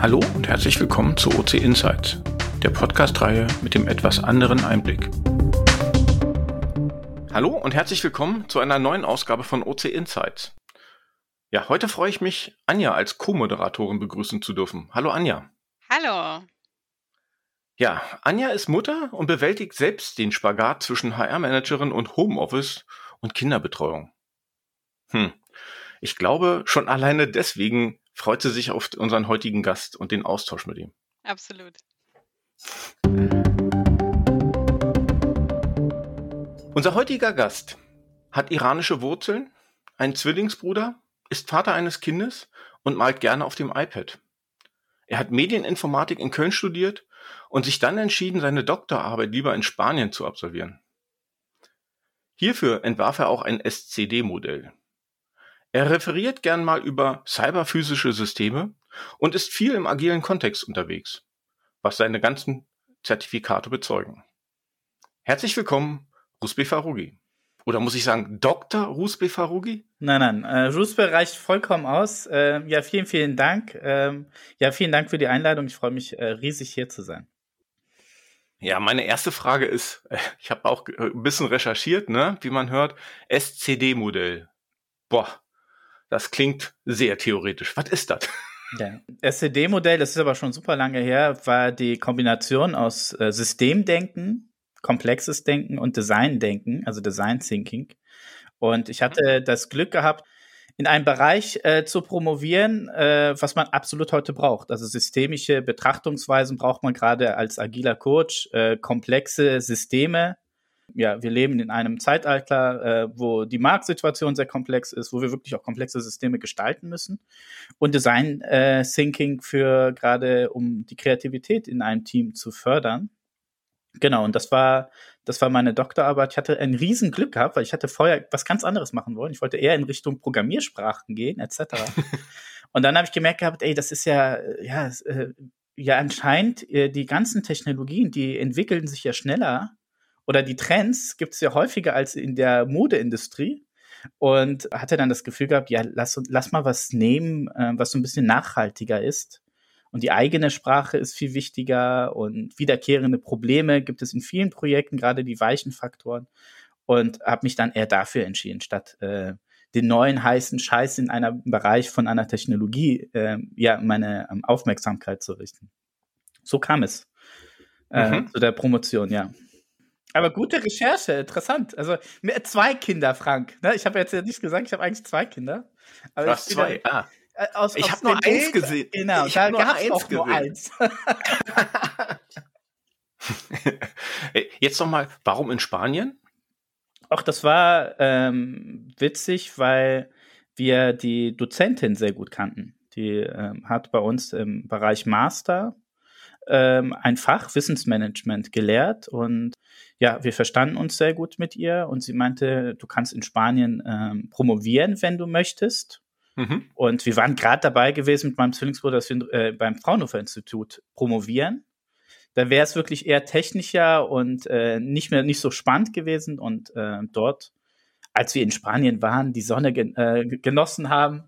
Hallo und herzlich willkommen zu OC Insights, der Podcast-Reihe mit dem etwas anderen Einblick. Hallo und herzlich willkommen zu einer neuen Ausgabe von OC Insights. Ja, heute freue ich mich, Anja als Co-Moderatorin begrüßen zu dürfen. Hallo Anja. Hallo. Ja, Anja ist Mutter und bewältigt selbst den Spagat zwischen HR-Managerin und Homeoffice und Kinderbetreuung. Hm. Ich glaube, schon alleine deswegen freut sie sich auf unseren heutigen Gast und den Austausch mit ihm. Absolut. Unser heutiger Gast hat iranische Wurzeln, einen Zwillingsbruder, ist Vater eines Kindes und malt gerne auf dem iPad. Er hat Medieninformatik in Köln studiert und sich dann entschieden, seine Doktorarbeit lieber in Spanien zu absolvieren. Hierfür entwarf er auch ein SCD-Modell. Er referiert gern mal über cyberphysische Systeme und ist viel im agilen Kontext unterwegs, was seine ganzen Zertifikate bezeugen. Herzlich willkommen, Rusbe Farugi. Oder muss ich sagen, Dr. Rusbe Farugi? Nein, nein, äh, Rusbe reicht vollkommen aus. Äh, ja, vielen, vielen Dank. Ähm, ja, vielen Dank für die Einladung. Ich freue mich äh, riesig hier zu sein. Ja, meine erste Frage ist, äh, ich habe auch äh, ein bisschen recherchiert, ne, wie man hört, SCD-Modell. Boah, das klingt sehr theoretisch. Was ist das? Ja. SCD-Modell, das ist aber schon super lange her, war die Kombination aus äh, Systemdenken, komplexes Denken und Designdenken, also Design Thinking. Und ich hatte mhm. das Glück gehabt, in einem Bereich äh, zu promovieren, äh, was man absolut heute braucht. Also systemische Betrachtungsweisen braucht man gerade als agiler Coach, äh, komplexe Systeme ja, wir leben in einem Zeitalter, äh, wo die Marktsituation sehr komplex ist, wo wir wirklich auch komplexe Systeme gestalten müssen. Und Design äh, Thinking für gerade, um die Kreativität in einem Team zu fördern. Genau, und das war, das war meine Doktorarbeit. Ich hatte ein riesen Glück gehabt, weil ich hatte vorher was ganz anderes machen wollen. Ich wollte eher in Richtung Programmiersprachen gehen, etc. und dann habe ich gemerkt gehabt, ey, das ist ja, ja, äh, ja anscheinend äh, die ganzen Technologien, die entwickeln sich ja schneller oder die Trends gibt es ja häufiger als in der Modeindustrie. Und hatte dann das Gefühl gehabt, ja, lass, lass mal was nehmen, äh, was so ein bisschen nachhaltiger ist. Und die eigene Sprache ist viel wichtiger und wiederkehrende Probleme gibt es in vielen Projekten, gerade die weichen Faktoren. Und habe mich dann eher dafür entschieden, statt äh, den neuen heißen Scheiß in einem Bereich von einer Technologie äh, ja meine ähm, Aufmerksamkeit zu richten. So kam es äh, mhm. zu der Promotion, ja. Aber gute Recherche, interessant. Also zwei Kinder, Frank. Ne? Ich habe jetzt ja nicht gesagt, ich habe eigentlich zwei Kinder. Aber hast zwei, ah. Äh, aus, ich habe nur eins gesehen. Genau, ich da gab es auch gesehen. nur eins. jetzt noch mal, warum in Spanien? Ach, das war ähm, witzig, weil wir die Dozentin sehr gut kannten. Die ähm, hat bei uns im Bereich Master ähm, ein Fach Wissensmanagement gelehrt und ja, wir verstanden uns sehr gut mit ihr und sie meinte, du kannst in Spanien ähm, promovieren, wenn du möchtest. Mhm. Und wir waren gerade dabei gewesen mit meinem Zwillingsbruder, dass wir äh, beim Fraunhofer Institut promovieren. Da wäre es wirklich eher technischer und äh, nicht mehr nicht so spannend gewesen. Und äh, dort, als wir in Spanien waren, die Sonne gen äh, genossen haben,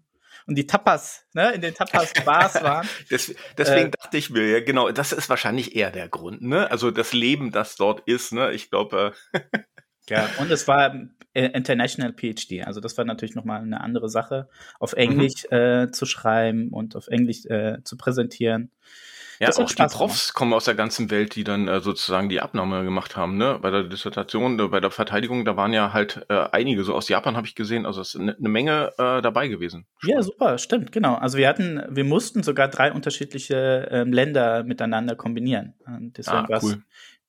und die Tapas, ne, in den Tapas-Bars waren. Des, deswegen äh, dachte ich mir, ja, genau, das ist wahrscheinlich eher der Grund, ne? Also das Leben, das dort ist, ne? Ich glaube. Äh ja, und es war äh, International PhD, also das war natürlich nochmal eine andere Sache, auf Englisch mhm. äh, zu schreiben und auf Englisch äh, zu präsentieren. Ja, das auch die Profs gemacht. kommen aus der ganzen Welt, die dann äh, sozusagen die Abnahme gemacht haben, ne? Bei der Dissertation, äh, bei der Verteidigung, da waren ja halt einige, so aus Japan habe ich gesehen, also es ist eine, eine Menge dabei gewesen. Ja, super, stimmt, genau. Also wir hatten, wir mussten sogar drei unterschiedliche ähm, Länder miteinander kombinieren. Und deswegen ah, cool.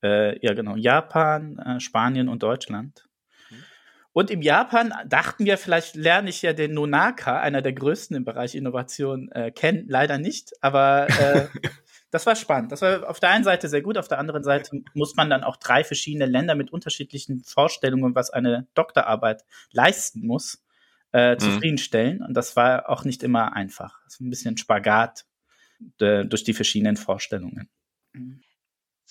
Äh, ja, genau, Japan, äh, Spanien und Deutschland. Mhm. Und im Japan dachten wir, vielleicht lerne ich ja den Nonaka, einer der größten im Bereich Innovation, äh, kennen. Leider nicht, aber äh, das war spannend. Das war auf der einen Seite sehr gut, auf der anderen Seite muss man dann auch drei verschiedene Länder mit unterschiedlichen Vorstellungen, was eine Doktorarbeit leisten muss, äh, mhm. zufriedenstellen. Und das war auch nicht immer einfach. Das ist ein bisschen Spagat äh, durch die verschiedenen Vorstellungen.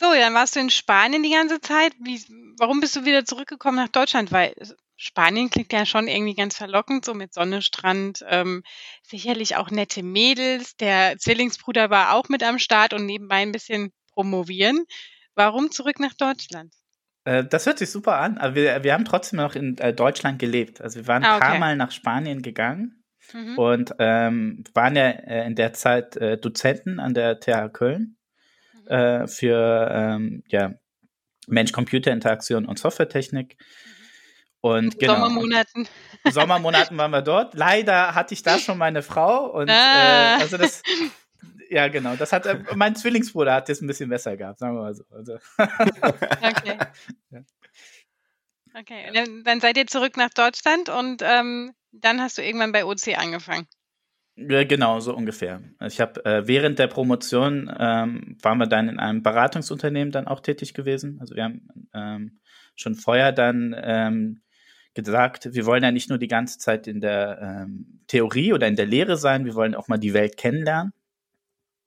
So, dann warst du in Spanien die ganze Zeit. Wie, warum bist du wieder zurückgekommen nach Deutschland? Weil Spanien klingt ja schon irgendwie ganz verlockend, so mit Sonne, Strand, ähm, sicherlich auch nette Mädels. Der Zwillingsbruder war auch mit am Start und nebenbei ein bisschen promovieren. Warum zurück nach Deutschland? Äh, das hört sich super an, aber wir, wir haben trotzdem noch in äh, Deutschland gelebt. Also wir waren ah, okay. ein paar Mal nach Spanien gegangen mhm. und ähm, waren ja äh, in der Zeit äh, Dozenten an der TH Köln. Äh, für ähm, ja, Mensch-Computer-Interaktion und Softwaretechnik. Und genau. Sommermonaten. Sommermonaten waren wir dort. Leider hatte ich da schon meine Frau und ah. äh, also das ja, genau. Das hat äh, mein Zwillingsbruder hat das ein bisschen besser gehabt, sagen wir mal so. Also. okay. Ja. Okay, dann, dann, seid ihr zurück nach Deutschland und ähm, dann hast du irgendwann bei OC angefangen. Genau, so ungefähr. Ich habe äh, während der Promotion ähm, waren wir dann in einem Beratungsunternehmen dann auch tätig gewesen. Also wir haben ähm, schon vorher dann ähm, gesagt, wir wollen ja nicht nur die ganze Zeit in der ähm, Theorie oder in der Lehre sein, wir wollen auch mal die Welt kennenlernen.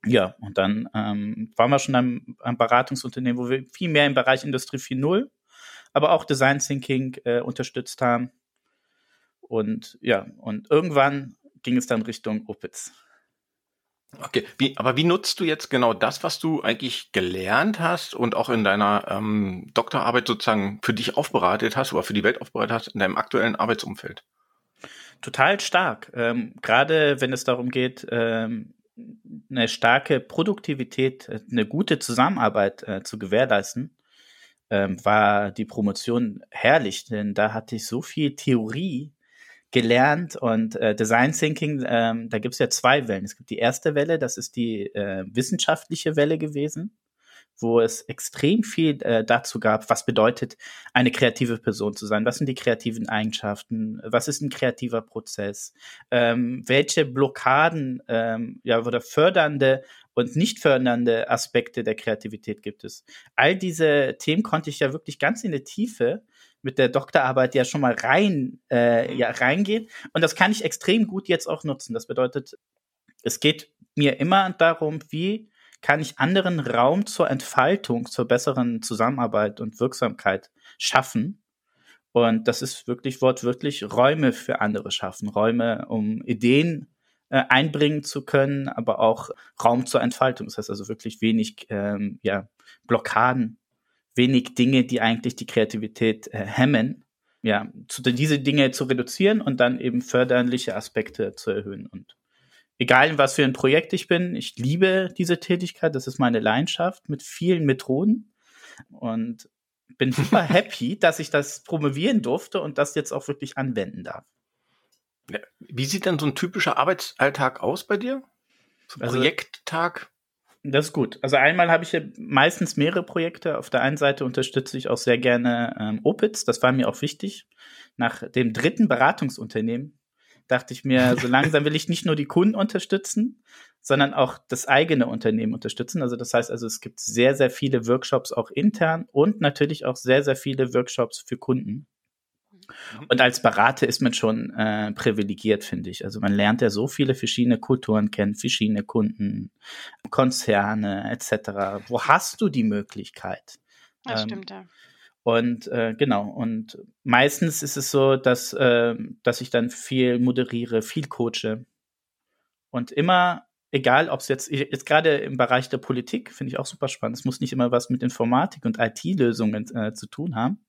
Ja, und dann ähm, waren wir schon am, am Beratungsunternehmen, wo wir viel mehr im Bereich Industrie 4.0, aber auch Design Thinking äh, unterstützt haben. Und ja, und irgendwann ging es dann Richtung Opitz. Okay, wie, aber wie nutzt du jetzt genau das, was du eigentlich gelernt hast und auch in deiner ähm, Doktorarbeit sozusagen für dich aufbereitet hast oder für die Welt aufbereitet hast in deinem aktuellen Arbeitsumfeld? Total stark. Ähm, Gerade wenn es darum geht, ähm, eine starke Produktivität, eine gute Zusammenarbeit äh, zu gewährleisten, ähm, war die Promotion herrlich, denn da hatte ich so viel Theorie gelernt und äh, Design Thinking, ähm, da gibt es ja zwei Wellen. Es gibt die erste Welle, das ist die äh, wissenschaftliche Welle gewesen wo es extrem viel äh, dazu gab, was bedeutet, eine kreative Person zu sein, was sind die kreativen Eigenschaften, was ist ein kreativer Prozess, ähm, welche Blockaden ähm, ja, oder fördernde und nicht fördernde Aspekte der Kreativität gibt es. All diese Themen konnte ich ja wirklich ganz in der Tiefe mit der Doktorarbeit ja schon mal rein, äh, ja, reingehen. Und das kann ich extrem gut jetzt auch nutzen. Das bedeutet, es geht mir immer darum, wie kann ich anderen Raum zur Entfaltung, zur besseren Zusammenarbeit und Wirksamkeit schaffen. Und das ist wirklich wortwörtlich Räume für andere schaffen, Räume, um Ideen äh, einbringen zu können, aber auch Raum zur Entfaltung. Das heißt also wirklich wenig ähm, ja, Blockaden, wenig Dinge, die eigentlich die Kreativität äh, hemmen. Ja, zu, diese Dinge zu reduzieren und dann eben förderliche Aspekte zu erhöhen. Und egal in was für ein Projekt ich bin, ich liebe diese Tätigkeit, das ist meine Leidenschaft mit vielen Methoden und bin super happy, dass ich das promovieren durfte und das jetzt auch wirklich anwenden darf. Wie sieht denn so ein typischer Arbeitsalltag aus bei dir? So also, Projekttag? Das ist gut. Also einmal habe ich ja meistens mehrere Projekte. Auf der einen Seite unterstütze ich auch sehr gerne ähm, Opitz, das war mir auch wichtig. Nach dem dritten Beratungsunternehmen dachte ich mir, so langsam will ich nicht nur die Kunden unterstützen, sondern auch das eigene Unternehmen unterstützen. Also das heißt also, es gibt sehr, sehr viele Workshops auch intern und natürlich auch sehr, sehr viele Workshops für Kunden. Mhm. Und als Berater ist man schon äh, privilegiert, finde ich. Also man lernt ja so viele verschiedene Kulturen kennen, verschiedene Kunden, Konzerne etc. Wo hast du die Möglichkeit? Das ähm, stimmt, ja. Und äh, genau, und meistens ist es so, dass, äh, dass ich dann viel moderiere, viel coache. Und immer, egal ob es jetzt, jetzt gerade im Bereich der Politik, finde ich auch super spannend. Es muss nicht immer was mit Informatik und IT-Lösungen äh, zu tun haben,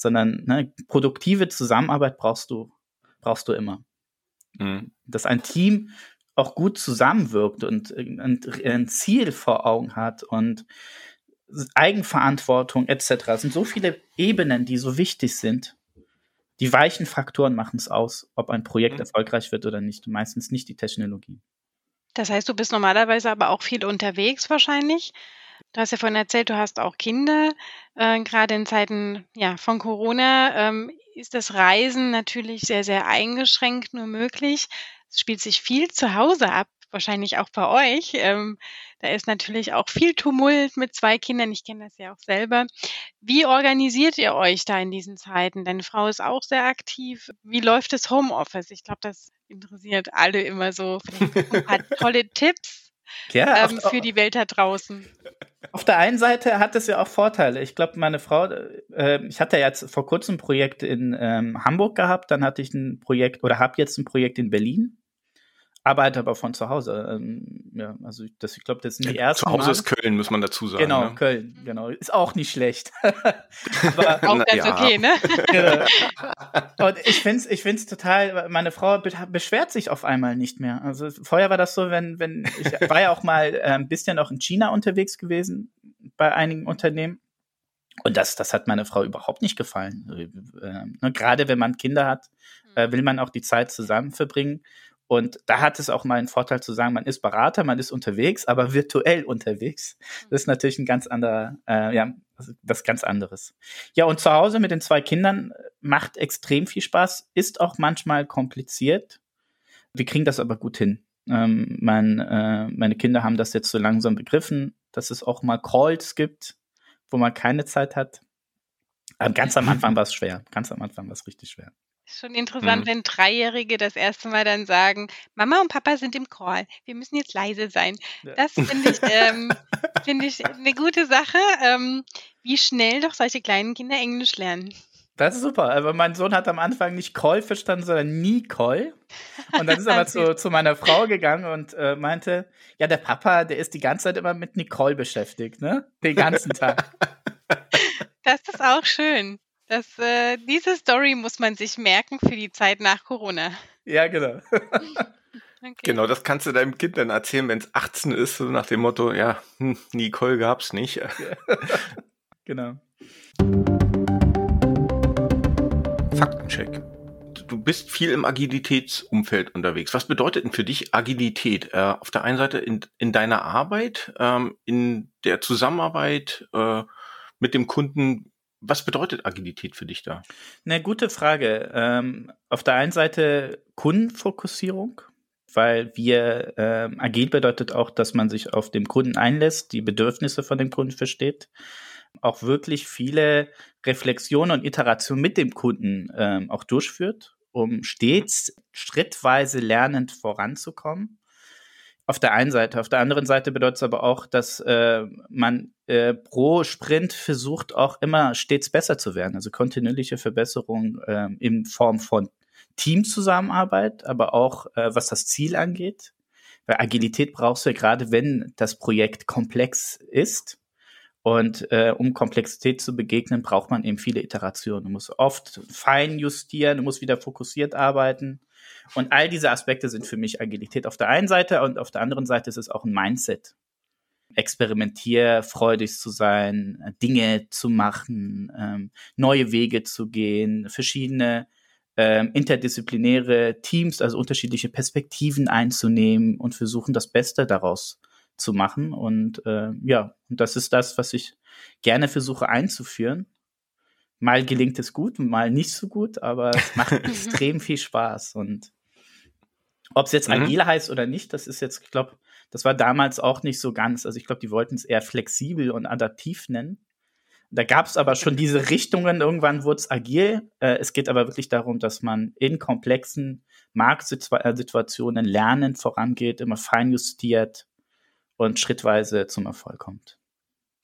sondern ne, produktive Zusammenarbeit brauchst du, brauchst du immer. Mhm. Dass ein Team auch gut zusammenwirkt und ein, ein Ziel vor Augen hat und Eigenverantwortung etc. Es sind so viele Ebenen, die so wichtig sind. Die weichen Faktoren machen es aus, ob ein Projekt mhm. erfolgreich wird oder nicht. Meistens nicht die Technologie. Das heißt, du bist normalerweise aber auch viel unterwegs wahrscheinlich. Du hast ja vorhin erzählt, du hast auch Kinder. Äh, Gerade in Zeiten ja, von Corona ähm, ist das Reisen natürlich sehr, sehr eingeschränkt nur möglich. Es spielt sich viel zu Hause ab wahrscheinlich auch bei euch. Ähm, da ist natürlich auch viel Tumult mit zwei Kindern. Ich kenne das ja auch selber. Wie organisiert ihr euch da in diesen Zeiten? Deine Frau ist auch sehr aktiv. Wie läuft das Homeoffice? Ich glaube, das interessiert alle immer so. Vielleicht ein paar tolle Tipps. Ja, ähm, für die Welt da draußen. Auf der einen Seite hat es ja auch Vorteile. Ich glaube, meine Frau, äh, ich hatte jetzt vor kurzem ein Projekt in ähm, Hamburg gehabt, dann hatte ich ein Projekt oder habe jetzt ein Projekt in Berlin arbeite aber von zu Hause. Ähm, ja, also das, ich glaube, das sind die ja, ersten. Zu Hause Mal. ist Köln, muss man dazu sagen. Genau, ne? Köln, genau. Ist auch nicht schlecht. aber, auch ganz ja. okay, ne? genau. Und ich finde es ich find's total, meine Frau beschwert sich auf einmal nicht mehr. Also vorher war das so, wenn, wenn, ich war ja auch mal äh, ein bisschen auch in China unterwegs gewesen bei einigen Unternehmen. Und das, das hat meine Frau überhaupt nicht gefallen. Äh, ne, gerade wenn man Kinder hat, äh, will man auch die Zeit zusammen verbringen. Und da hat es auch mal einen Vorteil zu sagen, man ist Berater, man ist unterwegs, aber virtuell unterwegs. Das ist natürlich ein ganz anderer, äh, ja, was ganz anderes. Ja, und zu Hause mit den zwei Kindern macht extrem viel Spaß, ist auch manchmal kompliziert. Wir kriegen das aber gut hin. Ähm, mein, äh, meine Kinder haben das jetzt so langsam begriffen, dass es auch mal Calls gibt, wo man keine Zeit hat. Aber ganz am Anfang war es schwer. Ganz am Anfang war es richtig schwer. Schon interessant, Mhm. wenn Dreijährige das erste Mal dann sagen: „Mama und Papa sind im Call. Wir müssen jetzt leise sein.“ Ja. Das finde ich ähm, finde ich 'ne gute Sache, ähm, wie schnell doch solche kleinen Kinder Englisch lernen. Das ist super. Aber mein Sohn hat am Anfang nicht Call verstanden, sondern Nicole. Und dann ist er mal zu, zu meiner Frau gegangen und äh, meinte, ja, der Papa, der ist die ganze Zeit immer mit Nicole beschäftigt, ne? Den ganzen Tag. Das ist auch schön. Das, äh, diese Story muss man sich merken für die Zeit nach Corona. Ja, genau. Okay. Genau, das kannst du deinem Kind dann erzählen, wenn es 18 ist, so nach dem Motto, ja, hm, Nicole gab's nicht. genau. Faktencheck. Du bist viel im Agilitätsumfeld unterwegs. Was bedeutet denn für dich Agilität? Äh, auf der einen Seite in, in deiner Arbeit, ähm, in der Zusammenarbeit äh, mit dem Kunden, was bedeutet Agilität für dich da? Eine gute Frage. Ähm, auf der einen Seite Kundenfokussierung, weil wir ähm, agil bedeutet auch, dass man sich auf den Kunden einlässt, die Bedürfnisse von dem Kunden versteht, auch wirklich viele Reflexionen und Iterationen mit dem Kunden ähm, auch durchführt, um stets schrittweise lernend voranzukommen auf der einen Seite. Auf der anderen Seite bedeutet es aber auch, dass äh, man äh, pro Sprint versucht, auch immer stets besser zu werden. Also kontinuierliche Verbesserung äh, in Form von Teamzusammenarbeit, aber auch äh, was das Ziel angeht. Weil Agilität brauchst du ja gerade, wenn das Projekt komplex ist. Und äh, um Komplexität zu begegnen, braucht man eben viele Iterationen. Du musst oft fein justieren, du musst wieder fokussiert arbeiten. Und all diese Aspekte sind für mich Agilität auf der einen Seite und auf der anderen Seite ist es auch ein Mindset. Experimentierfreudig zu sein, Dinge zu machen, ähm, neue Wege zu gehen, verschiedene ähm, interdisziplinäre Teams, also unterschiedliche Perspektiven einzunehmen und versuchen, das Beste daraus zu machen. Und äh, ja, und das ist das, was ich gerne versuche einzuführen. Mal gelingt es gut, mal nicht so gut, aber es macht extrem viel Spaß. Und ob es jetzt mhm. agil heißt oder nicht, das ist jetzt, ich glaube, das war damals auch nicht so ganz. Also ich glaube, die wollten es eher flexibel und adaptiv nennen. Da gab es aber schon diese Richtungen. Irgendwann wurde es agil. Äh, es geht aber wirklich darum, dass man in komplexen Marktsituationen lernend vorangeht, immer feinjustiert und schrittweise zum Erfolg kommt.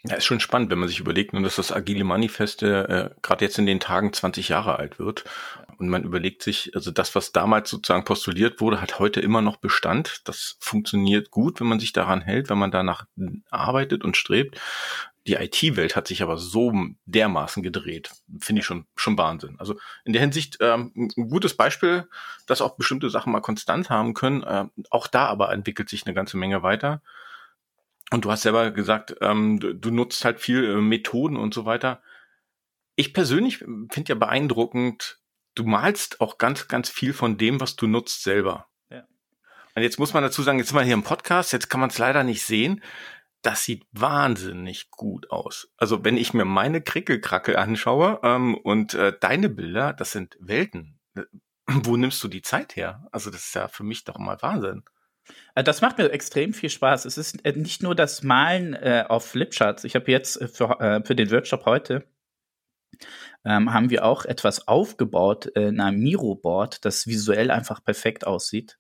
Ja, ist schon spannend, wenn man sich überlegt, ne, dass das Agile Manifest äh, gerade jetzt in den Tagen 20 Jahre alt wird. Und man überlegt sich, also das, was damals sozusagen postuliert wurde, hat heute immer noch Bestand. Das funktioniert gut, wenn man sich daran hält, wenn man danach arbeitet und strebt. Die IT-Welt hat sich aber so dermaßen gedreht. Finde ich schon, schon Wahnsinn. Also in der Hinsicht ähm, ein gutes Beispiel, dass auch bestimmte Sachen mal konstant haben können. Äh, auch da aber entwickelt sich eine ganze Menge weiter. Und du hast selber gesagt, ähm, du, du, nutzt halt viel äh, Methoden und so weiter. Ich persönlich finde ja beeindruckend, du malst auch ganz, ganz viel von dem, was du nutzt, selber. Ja. Und jetzt muss man dazu sagen, jetzt sind wir hier im Podcast, jetzt kann man es leider nicht sehen. Das sieht wahnsinnig gut aus. Also wenn ich mir meine Krickelkrackel anschaue ähm, und äh, deine Bilder, das sind Welten. Wo nimmst du die Zeit her? Also das ist ja für mich doch mal Wahnsinn. Äh, das macht mir extrem viel Spaß. Es ist äh, nicht nur das Malen äh, auf Flipcharts. Ich habe jetzt äh, für, äh, für den Workshop heute ähm, haben wir auch etwas aufgebaut in einem Miro-Board, das visuell einfach perfekt aussieht.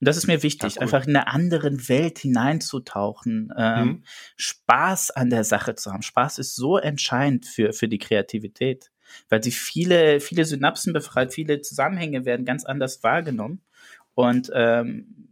Und das ist mir wichtig, ja, einfach in eine andere Welt hineinzutauchen, ähm, mhm. Spaß an der Sache zu haben. Spaß ist so entscheidend für, für die Kreativität, weil sie viele, viele Synapsen befreit, viele Zusammenhänge werden ganz anders wahrgenommen. Und ähm,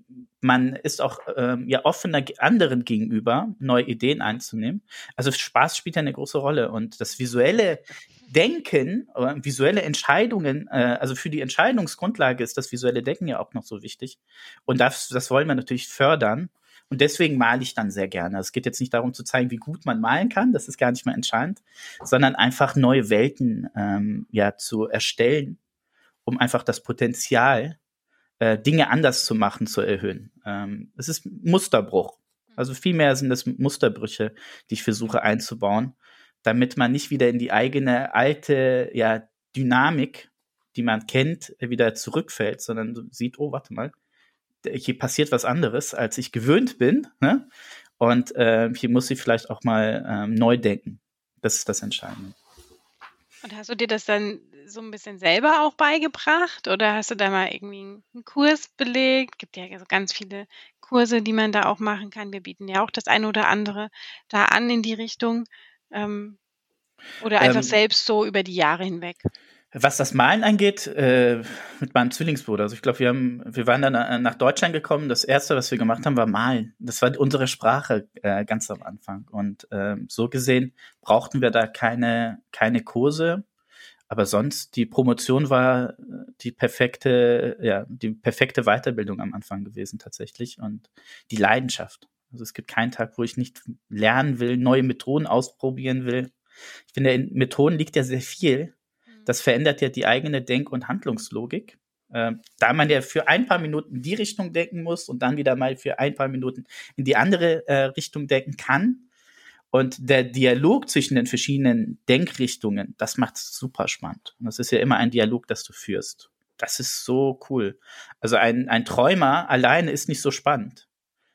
man ist auch ähm, ja offener anderen gegenüber, neue Ideen einzunehmen. Also Spaß spielt ja eine große Rolle und das visuelle Denken, äh, visuelle Entscheidungen, äh, also für die Entscheidungsgrundlage ist das visuelle Denken ja auch noch so wichtig. Und das, das wollen wir natürlich fördern. Und deswegen male ich dann sehr gerne. Es geht jetzt nicht darum zu zeigen, wie gut man malen kann, das ist gar nicht mehr entscheidend, sondern einfach neue Welten ähm, ja zu erstellen, um einfach das Potenzial äh, Dinge anders zu machen, zu erhöhen. Ähm, es ist Musterbruch. Also vielmehr sind es Musterbrüche, die ich versuche einzubauen, damit man nicht wieder in die eigene alte ja, Dynamik, die man kennt, wieder zurückfällt, sondern sieht, oh, warte mal, hier passiert was anderes, als ich gewöhnt bin. Ne? Und äh, hier muss ich vielleicht auch mal ähm, neu denken. Das ist das Entscheidende. Und hast du dir das dann so ein bisschen selber auch beigebracht oder hast du da mal irgendwie einen Kurs belegt? Gibt ja so ganz viele Kurse, die man da auch machen kann. Wir bieten ja auch das eine oder andere da an in die Richtung. Ähm, oder einfach ähm, selbst so über die Jahre hinweg. Was das Malen angeht, äh, mit meinem Zwillingsbruder. Also ich glaube, wir haben, wir waren dann äh, nach Deutschland gekommen. Das erste, was wir gemacht haben, war Malen. Das war unsere Sprache äh, ganz am Anfang. Und äh, so gesehen brauchten wir da keine keine Kurse. Aber sonst, die Promotion war die perfekte, ja, die perfekte Weiterbildung am Anfang gewesen tatsächlich und die Leidenschaft. Also es gibt keinen Tag, wo ich nicht lernen will, neue Methoden ausprobieren will. Ich finde, in Methoden liegt ja sehr viel. Das verändert ja die eigene Denk- und Handlungslogik. Äh, da man ja für ein paar Minuten in die Richtung denken muss und dann wieder mal für ein paar Minuten in die andere äh, Richtung denken kann, und der Dialog zwischen den verschiedenen Denkrichtungen, das macht es super spannend. Und das ist ja immer ein Dialog, das du führst. Das ist so cool. Also ein, ein Träumer alleine ist nicht so spannend,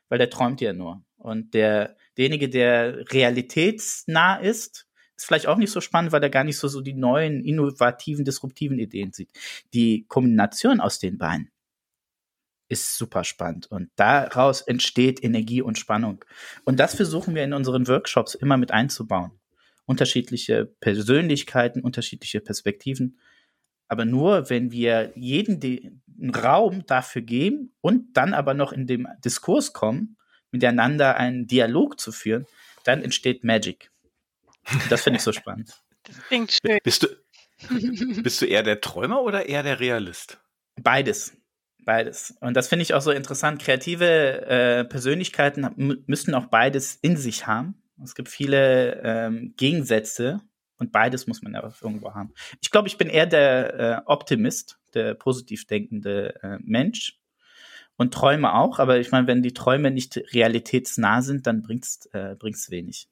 weil der träumt ja nur. Und der, derjenige, der realitätsnah ist, ist vielleicht auch nicht so spannend, weil er gar nicht so, so die neuen, innovativen, disruptiven Ideen sieht. Die Kombination aus den beiden, ist super spannend. Und daraus entsteht Energie und Spannung. Und das versuchen wir in unseren Workshops immer mit einzubauen. Unterschiedliche Persönlichkeiten, unterschiedliche Perspektiven. Aber nur, wenn wir jeden den Raum dafür geben und dann aber noch in dem Diskurs kommen, miteinander einen Dialog zu führen, dann entsteht Magic. Das finde ich so spannend. Das klingt schön. Bist du, bist du eher der Träumer oder eher der Realist? Beides. Beides. Und das finde ich auch so interessant. Kreative äh, Persönlichkeiten müssen auch beides in sich haben. Es gibt viele ähm, Gegensätze und beides muss man ja irgendwo haben. Ich glaube, ich bin eher der äh, Optimist, der positiv denkende äh, Mensch und träume auch. Aber ich meine, wenn die Träume nicht realitätsnah sind, dann bringt's äh, bringt's wenig.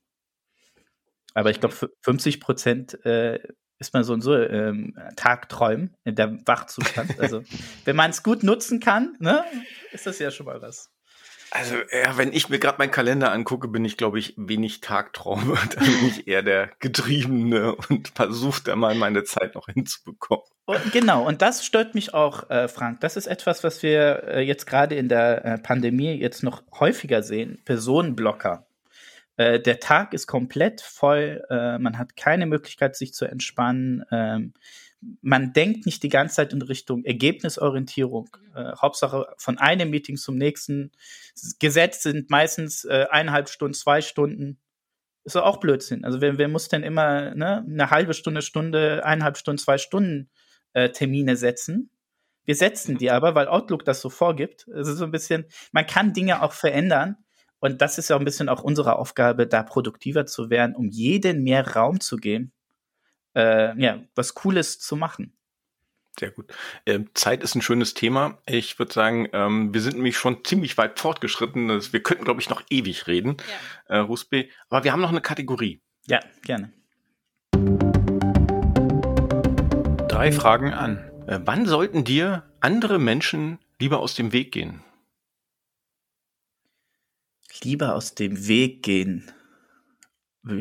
Aber ich glaube, 50 Prozent äh, ist man so und so ähm, Tagträumen in der Wachzustand. Also wenn man es gut nutzen kann, ne, ist das ja schon mal was. Also ja, wenn ich mir gerade meinen Kalender angucke, bin ich, glaube ich, wenig Tagträume. Da bin ich eher der Getriebene und versuche da mal meine Zeit noch hinzubekommen. Und genau, und das stört mich auch, äh, Frank. Das ist etwas, was wir äh, jetzt gerade in der äh, Pandemie jetzt noch häufiger sehen. Personenblocker. Äh, der Tag ist komplett voll, äh, man hat keine Möglichkeit, sich zu entspannen. Ähm, man denkt nicht die ganze Zeit in Richtung Ergebnisorientierung. Äh, Hauptsache von einem Meeting zum nächsten. Gesetzt sind meistens äh, eineinhalb Stunden, zwei Stunden. Ist auch Blödsinn. Also wer, wer muss denn immer ne, eine halbe Stunde, Stunde, eineinhalb Stunden, zwei Stunden äh, Termine setzen? Wir setzen die aber, weil Outlook das so vorgibt. Also so ein bisschen, man kann Dinge auch verändern und das ist ja ein bisschen auch unsere Aufgabe, da produktiver zu werden, um jeden mehr Raum zu geben, äh, ja, was Cooles zu machen. Sehr gut. Ähm, Zeit ist ein schönes Thema. Ich würde sagen, ähm, wir sind nämlich schon ziemlich weit fortgeschritten. Wir könnten, glaube ich, noch ewig reden, ja. äh, Rusbe. Aber wir haben noch eine Kategorie. Ja, gerne. Drei Fragen an. Äh, wann sollten dir andere Menschen lieber aus dem Weg gehen? Lieber aus dem Weg gehen.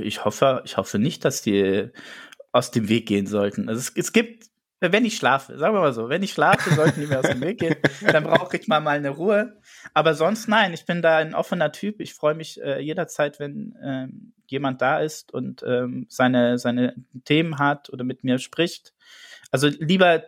Ich hoffe, ich hoffe nicht, dass die aus dem Weg gehen sollten. Also es, es gibt wenn ich schlafe, sagen wir mal so, wenn ich schlafe, sollten die mir aus dem Weg gehen, dann brauche ich mal mal eine Ruhe. Aber sonst nein, ich bin da ein offener Typ. Ich freue mich äh, jederzeit, wenn ähm, jemand da ist und ähm, seine, seine Themen hat oder mit mir spricht. Also lieber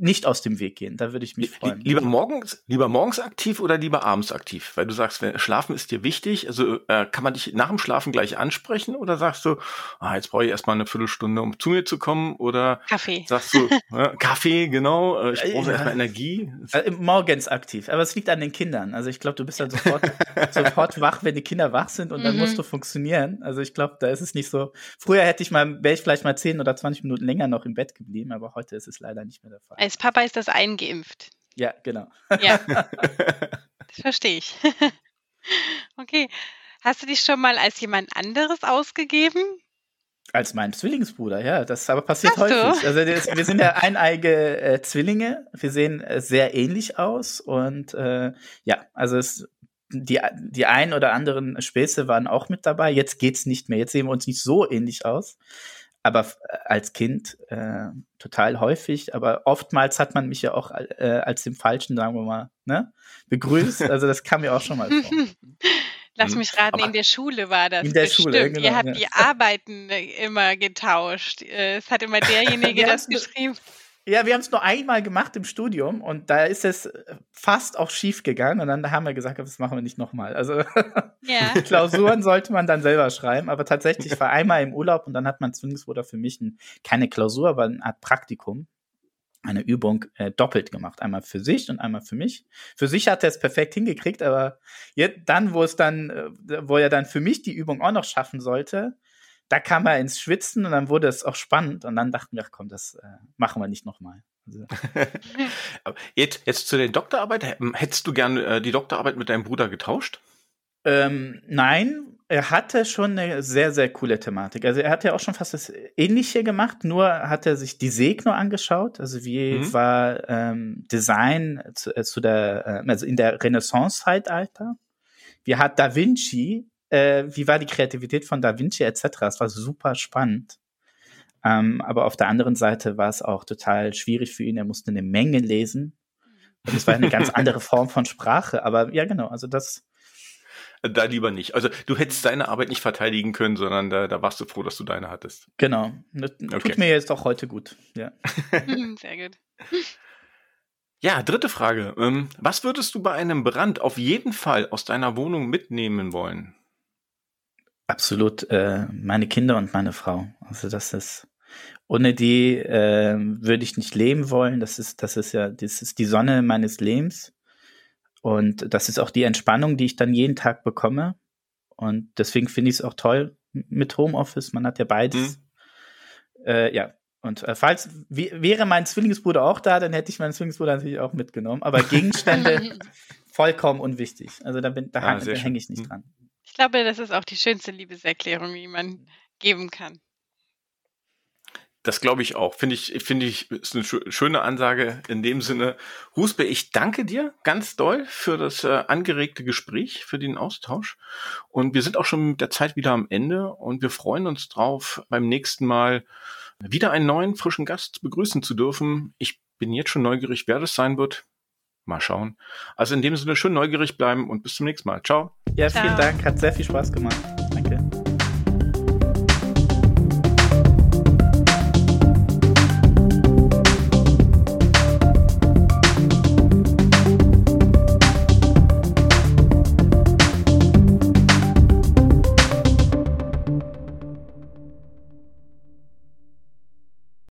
nicht aus dem Weg gehen. Da würde ich mich freuen. Lieber morgens, lieber morgens aktiv oder lieber abends aktiv? Weil du sagst, wenn, Schlafen ist dir wichtig. Also äh, kann man dich nach dem Schlafen gleich ansprechen oder sagst du, ah, jetzt brauche ich erstmal eine Viertelstunde, um zu mir zu kommen? Oder Kaffee. sagst du, äh, Kaffee, genau, äh, ich brauche ja. erstmal Energie. Also, morgens aktiv, aber es liegt an den Kindern. Also ich glaube, du bist dann sofort, sofort wach, wenn die Kinder wach sind und dann mhm. musst du funktionieren. Also ich glaube, da ist es nicht so. Früher hätte ich mal, wäre ich vielleicht mal 10 oder 20 Minuten länger noch im Bett geblieben, aber heute ist es leider nicht mehr der Fall. Als Papa ist das eingeimpft. Ja, genau. Ja, das verstehe ich. Okay. Hast du dich schon mal als jemand anderes ausgegeben? Als mein Zwillingsbruder, ja. Das aber passiert Hast häufig. Du? Also das, wir sind ja eineige äh, Zwillinge. Wir sehen äh, sehr ähnlich aus und äh, ja, also es, die die ein oder anderen Späße waren auch mit dabei. Jetzt geht's nicht mehr. Jetzt sehen wir uns nicht so ähnlich aus aber äh, als Kind äh, total häufig, aber oftmals hat man mich ja auch äh, als dem Falschen, sagen wir mal, ne, begrüßt. Also das kam mir auch schon mal vor. Lass mich raten, aber in der Schule war das. In der bestimmt. Schule, genau, Ihr habt ja. die Arbeiten immer getauscht. Äh, es hat immer derjenige das geschrieben. Ja, wir haben es nur einmal gemacht im Studium und da ist es fast auch schief gegangen und dann haben wir gesagt, das machen wir nicht nochmal. Also ja. Klausuren sollte man dann selber schreiben, aber tatsächlich war einmal im Urlaub und dann hat man Zwillingsbruder für mich ein, keine Klausur, aber eine Art Praktikum, eine Übung äh, doppelt gemacht. Einmal für sich und einmal für mich. Für sich hat er es perfekt hingekriegt, aber jetzt, dann, wo es dann, äh, wo er dann für mich die Übung auch noch schaffen sollte, da kam er ins Schwitzen und dann wurde es auch spannend und dann dachten wir, ach komm, das äh, machen wir nicht nochmal. Also. jetzt, jetzt zu der Doktorarbeit. Hättest du gern äh, die Doktorarbeit mit deinem Bruder getauscht? Ähm, nein, er hatte schon eine sehr, sehr coole Thematik. Also er hat ja auch schon fast das Ähnliche gemacht, nur hat er sich die Segno angeschaut. Also wie mhm. war ähm, Design zu, äh, zu der, äh, also in der Renaissance-Zeitalter. Wie hat Da Vinci äh, wie war die Kreativität von Da Vinci etc. Es war super spannend. Ähm, aber auf der anderen Seite war es auch total schwierig für ihn. Er musste eine Menge lesen. Und es war eine ganz andere Form von Sprache. Aber ja, genau, also das. Da lieber nicht. Also du hättest deine Arbeit nicht verteidigen können, sondern da, da warst du froh, dass du deine hattest. Genau. Das okay. Tut mir jetzt auch heute gut. Ja. Sehr gut. Ja, dritte Frage. Ähm, was würdest du bei einem Brand auf jeden Fall aus deiner Wohnung mitnehmen wollen? Absolut, äh, meine Kinder und meine Frau. Also das ist, ohne die äh, würde ich nicht leben wollen. Das ist, das ist ja, das ist die Sonne meines Lebens. Und das ist auch die Entspannung, die ich dann jeden Tag bekomme. Und deswegen finde ich es auch toll mit Homeoffice. Man hat ja beides. Mhm. Äh, ja. Und äh, falls wäre mein Zwillingsbruder auch da, dann hätte ich meinen Zwillingsbruder natürlich auch mitgenommen. Aber Gegenstände vollkommen unwichtig. Also da, bin, da, ah, da hänge ich nicht mhm. dran. Ich glaube, das ist auch die schönste Liebeserklärung, die man geben kann. Das glaube ich auch. Finde ich, finde ich, ist eine schöne Ansage in dem Sinne. Husbe, ich danke dir ganz doll für das äh, angeregte Gespräch, für den Austausch. Und wir sind auch schon mit der Zeit wieder am Ende und wir freuen uns drauf, beim nächsten Mal wieder einen neuen, frischen Gast begrüßen zu dürfen. Ich bin jetzt schon neugierig, wer das sein wird. Mal schauen. Also in dem Sinne schön neugierig bleiben und bis zum nächsten Mal. Ciao. Ja, vielen Ciao. Dank. Hat sehr viel Spaß gemacht.